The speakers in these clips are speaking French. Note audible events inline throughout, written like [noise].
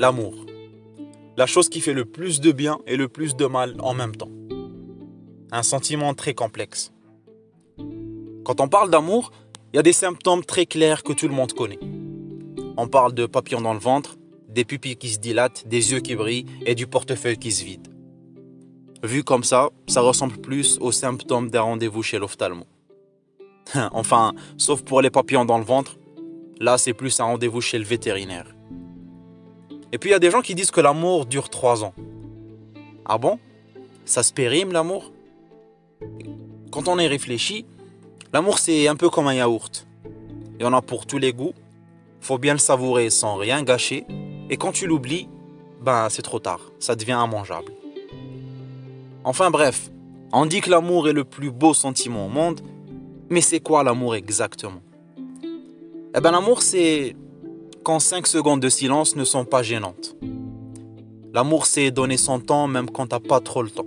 L'amour. La chose qui fait le plus de bien et le plus de mal en même temps. Un sentiment très complexe. Quand on parle d'amour, il y a des symptômes très clairs que tout le monde connaît. On parle de papillons dans le ventre, des pupilles qui se dilatent, des yeux qui brillent et du portefeuille qui se vide. Vu comme ça, ça ressemble plus aux symptômes d'un rendez-vous chez l'ophtalmo. [laughs] enfin, sauf pour les papillons dans le ventre, là c'est plus un rendez-vous chez le vétérinaire. Et puis il y a des gens qui disent que l'amour dure trois ans. Ah bon? Ça se périme l'amour? Quand on y réfléchit, l'amour c'est un peu comme un yaourt. Il y en a pour tous les goûts, faut bien le savourer sans rien gâcher, et quand tu l'oublies, ben c'est trop tard, ça devient immangeable. Enfin bref, on dit que l'amour est le plus beau sentiment au monde, mais c'est quoi l'amour exactement? Eh bien l'amour c'est quand 5 secondes de silence ne sont pas gênantes. L'amour c'est donner son temps même quand t'as pas trop le temps.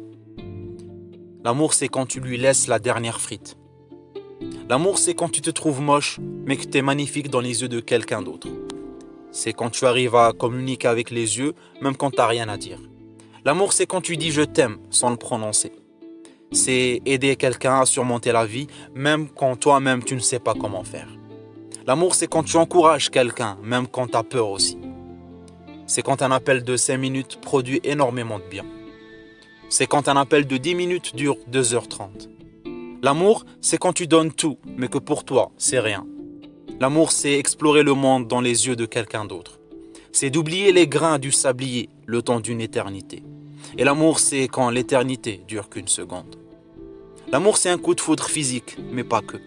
L'amour c'est quand tu lui laisses la dernière frite. L'amour c'est quand tu te trouves moche mais que tu es magnifique dans les yeux de quelqu'un d'autre. C'est quand tu arrives à communiquer avec les yeux même quand t'as rien à dire. L'amour, c'est quand tu dis je t'aime sans le prononcer. C'est aider quelqu'un à surmonter la vie, même quand toi-même tu ne sais pas comment faire. L'amour, c'est quand tu encourages quelqu'un, même quand tu as peur aussi. C'est quand un appel de 5 minutes produit énormément de bien. C'est quand un appel de 10 minutes dure 2h30. L'amour, c'est quand tu donnes tout, mais que pour toi, c'est rien. L'amour, c'est explorer le monde dans les yeux de quelqu'un d'autre. C'est d'oublier les grains du sablier le temps d'une éternité. Et l'amour, c'est quand l'éternité dure qu'une seconde. L'amour, c'est un coup de foudre physique, mais pas que.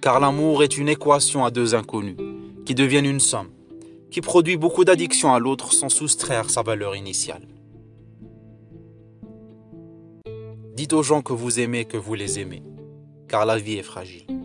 Car l'amour est une équation à deux inconnus, qui deviennent une somme, qui produit beaucoup d'addiction à l'autre sans soustraire sa valeur initiale. Dites aux gens que vous aimez que vous les aimez, car la vie est fragile.